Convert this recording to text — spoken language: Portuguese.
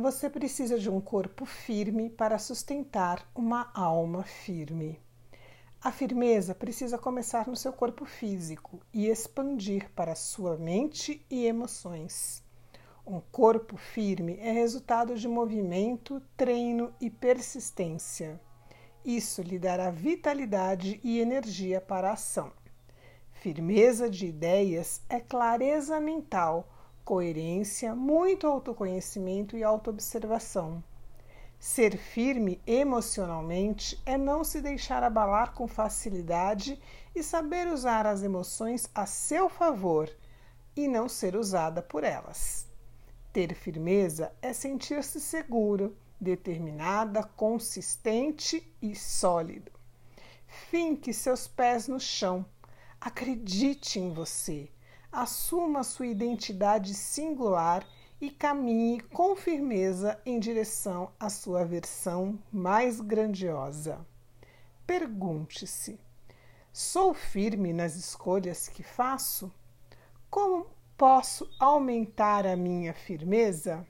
Você precisa de um corpo firme para sustentar uma alma firme. A firmeza precisa começar no seu corpo físico e expandir para sua mente e emoções. Um corpo firme é resultado de movimento, treino e persistência. Isso lhe dará vitalidade e energia para a ação. Firmeza de ideias é clareza mental coerência, muito autoconhecimento e autoobservação. Ser firme emocionalmente é não se deixar abalar com facilidade e saber usar as emoções a seu favor e não ser usada por elas. Ter firmeza é sentir-se seguro, determinada, consistente e sólido. Finque seus pés no chão. Acredite em você assuma sua identidade singular e caminhe com firmeza em direção à sua versão mais grandiosa. Pergunte-se: sou firme nas escolhas que faço? Como posso aumentar a minha firmeza?